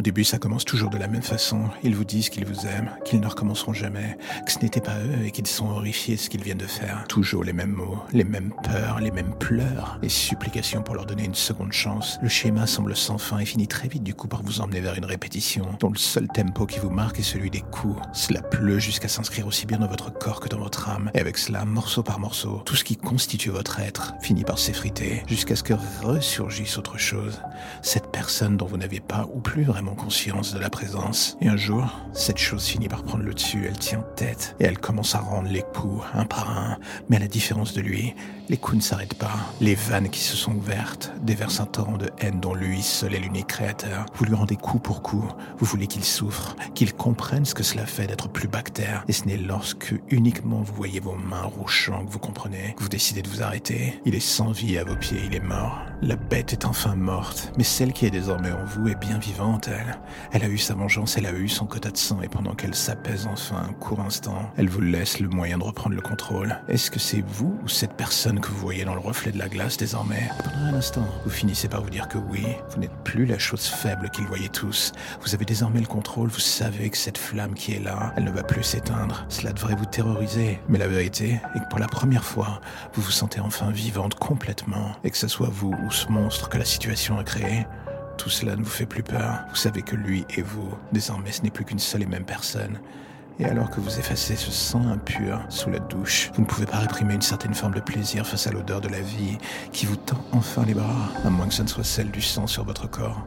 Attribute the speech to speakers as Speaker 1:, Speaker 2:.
Speaker 1: Au début, ça commence toujours de la même façon. Ils vous disent qu'ils vous aiment, qu'ils ne recommenceront jamais, que ce n'était pas eux et qu'ils sont horrifiés de ce qu'ils viennent de faire. Toujours les mêmes mots, les mêmes peurs, les mêmes pleurs, les supplications pour leur donner une seconde chance. Le schéma semble sans fin et finit très vite du coup par vous emmener vers une répétition dont le seul tempo qui vous marque est celui des coups. Cela pleut jusqu'à s'inscrire aussi bien dans votre corps que dans votre âme. Et avec cela, morceau par morceau, tout ce qui constitue votre être finit par s'effriter jusqu'à ce que ressurgisse autre chose. Cette personne dont vous n'avez pas ou plus vraiment conscience de la présence. Et un jour, cette chose finit par prendre le dessus, elle tient tête, et elle commence à rendre les coups, un par un. Mais à la différence de lui, les coups ne s'arrêtent pas. Les vannes qui se sont ouvertes déversent un torrent de haine dont lui seul est l'unique créateur. Vous lui rendez coup pour coup. Vous voulez qu'il souffre, qu'il comprenne ce que cela fait d'être plus bactère. Et ce n'est lorsque uniquement vous voyez vos mains rouchant que vous comprenez, que vous décidez de vous arrêter. Il est sans vie à vos pieds, il est mort. La bête est enfin morte, mais celle qui est désormais en vous est bien vivante, elle. Elle a eu sa vengeance, elle a eu son quota de sang, et pendant qu'elle s'apaise enfin un court instant, elle vous laisse le moyen de reprendre le contrôle. Est-ce que c'est vous ou cette personne que vous voyez dans le reflet de la glace désormais? Pendant un instant, vous finissez par vous dire que oui, vous n'êtes plus la chose faible qu'ils voyaient tous. Vous avez désormais le contrôle, vous savez que cette flamme qui est là, elle ne va plus s'éteindre. Cela devrait vous terroriser. Mais la vérité est que pour la première fois, vous vous sentez enfin vivante complètement. Et que ce soit vous ce monstre que la situation a créé, tout cela ne vous fait plus peur. Vous savez que lui et vous, désormais, ce n'est plus qu'une seule et même personne. Et alors que vous effacez ce sang impur sous la douche, vous ne pouvez pas réprimer une certaine forme de plaisir face à l'odeur de la vie qui vous tend enfin les bras, à moins que ce ne soit celle du sang sur votre corps.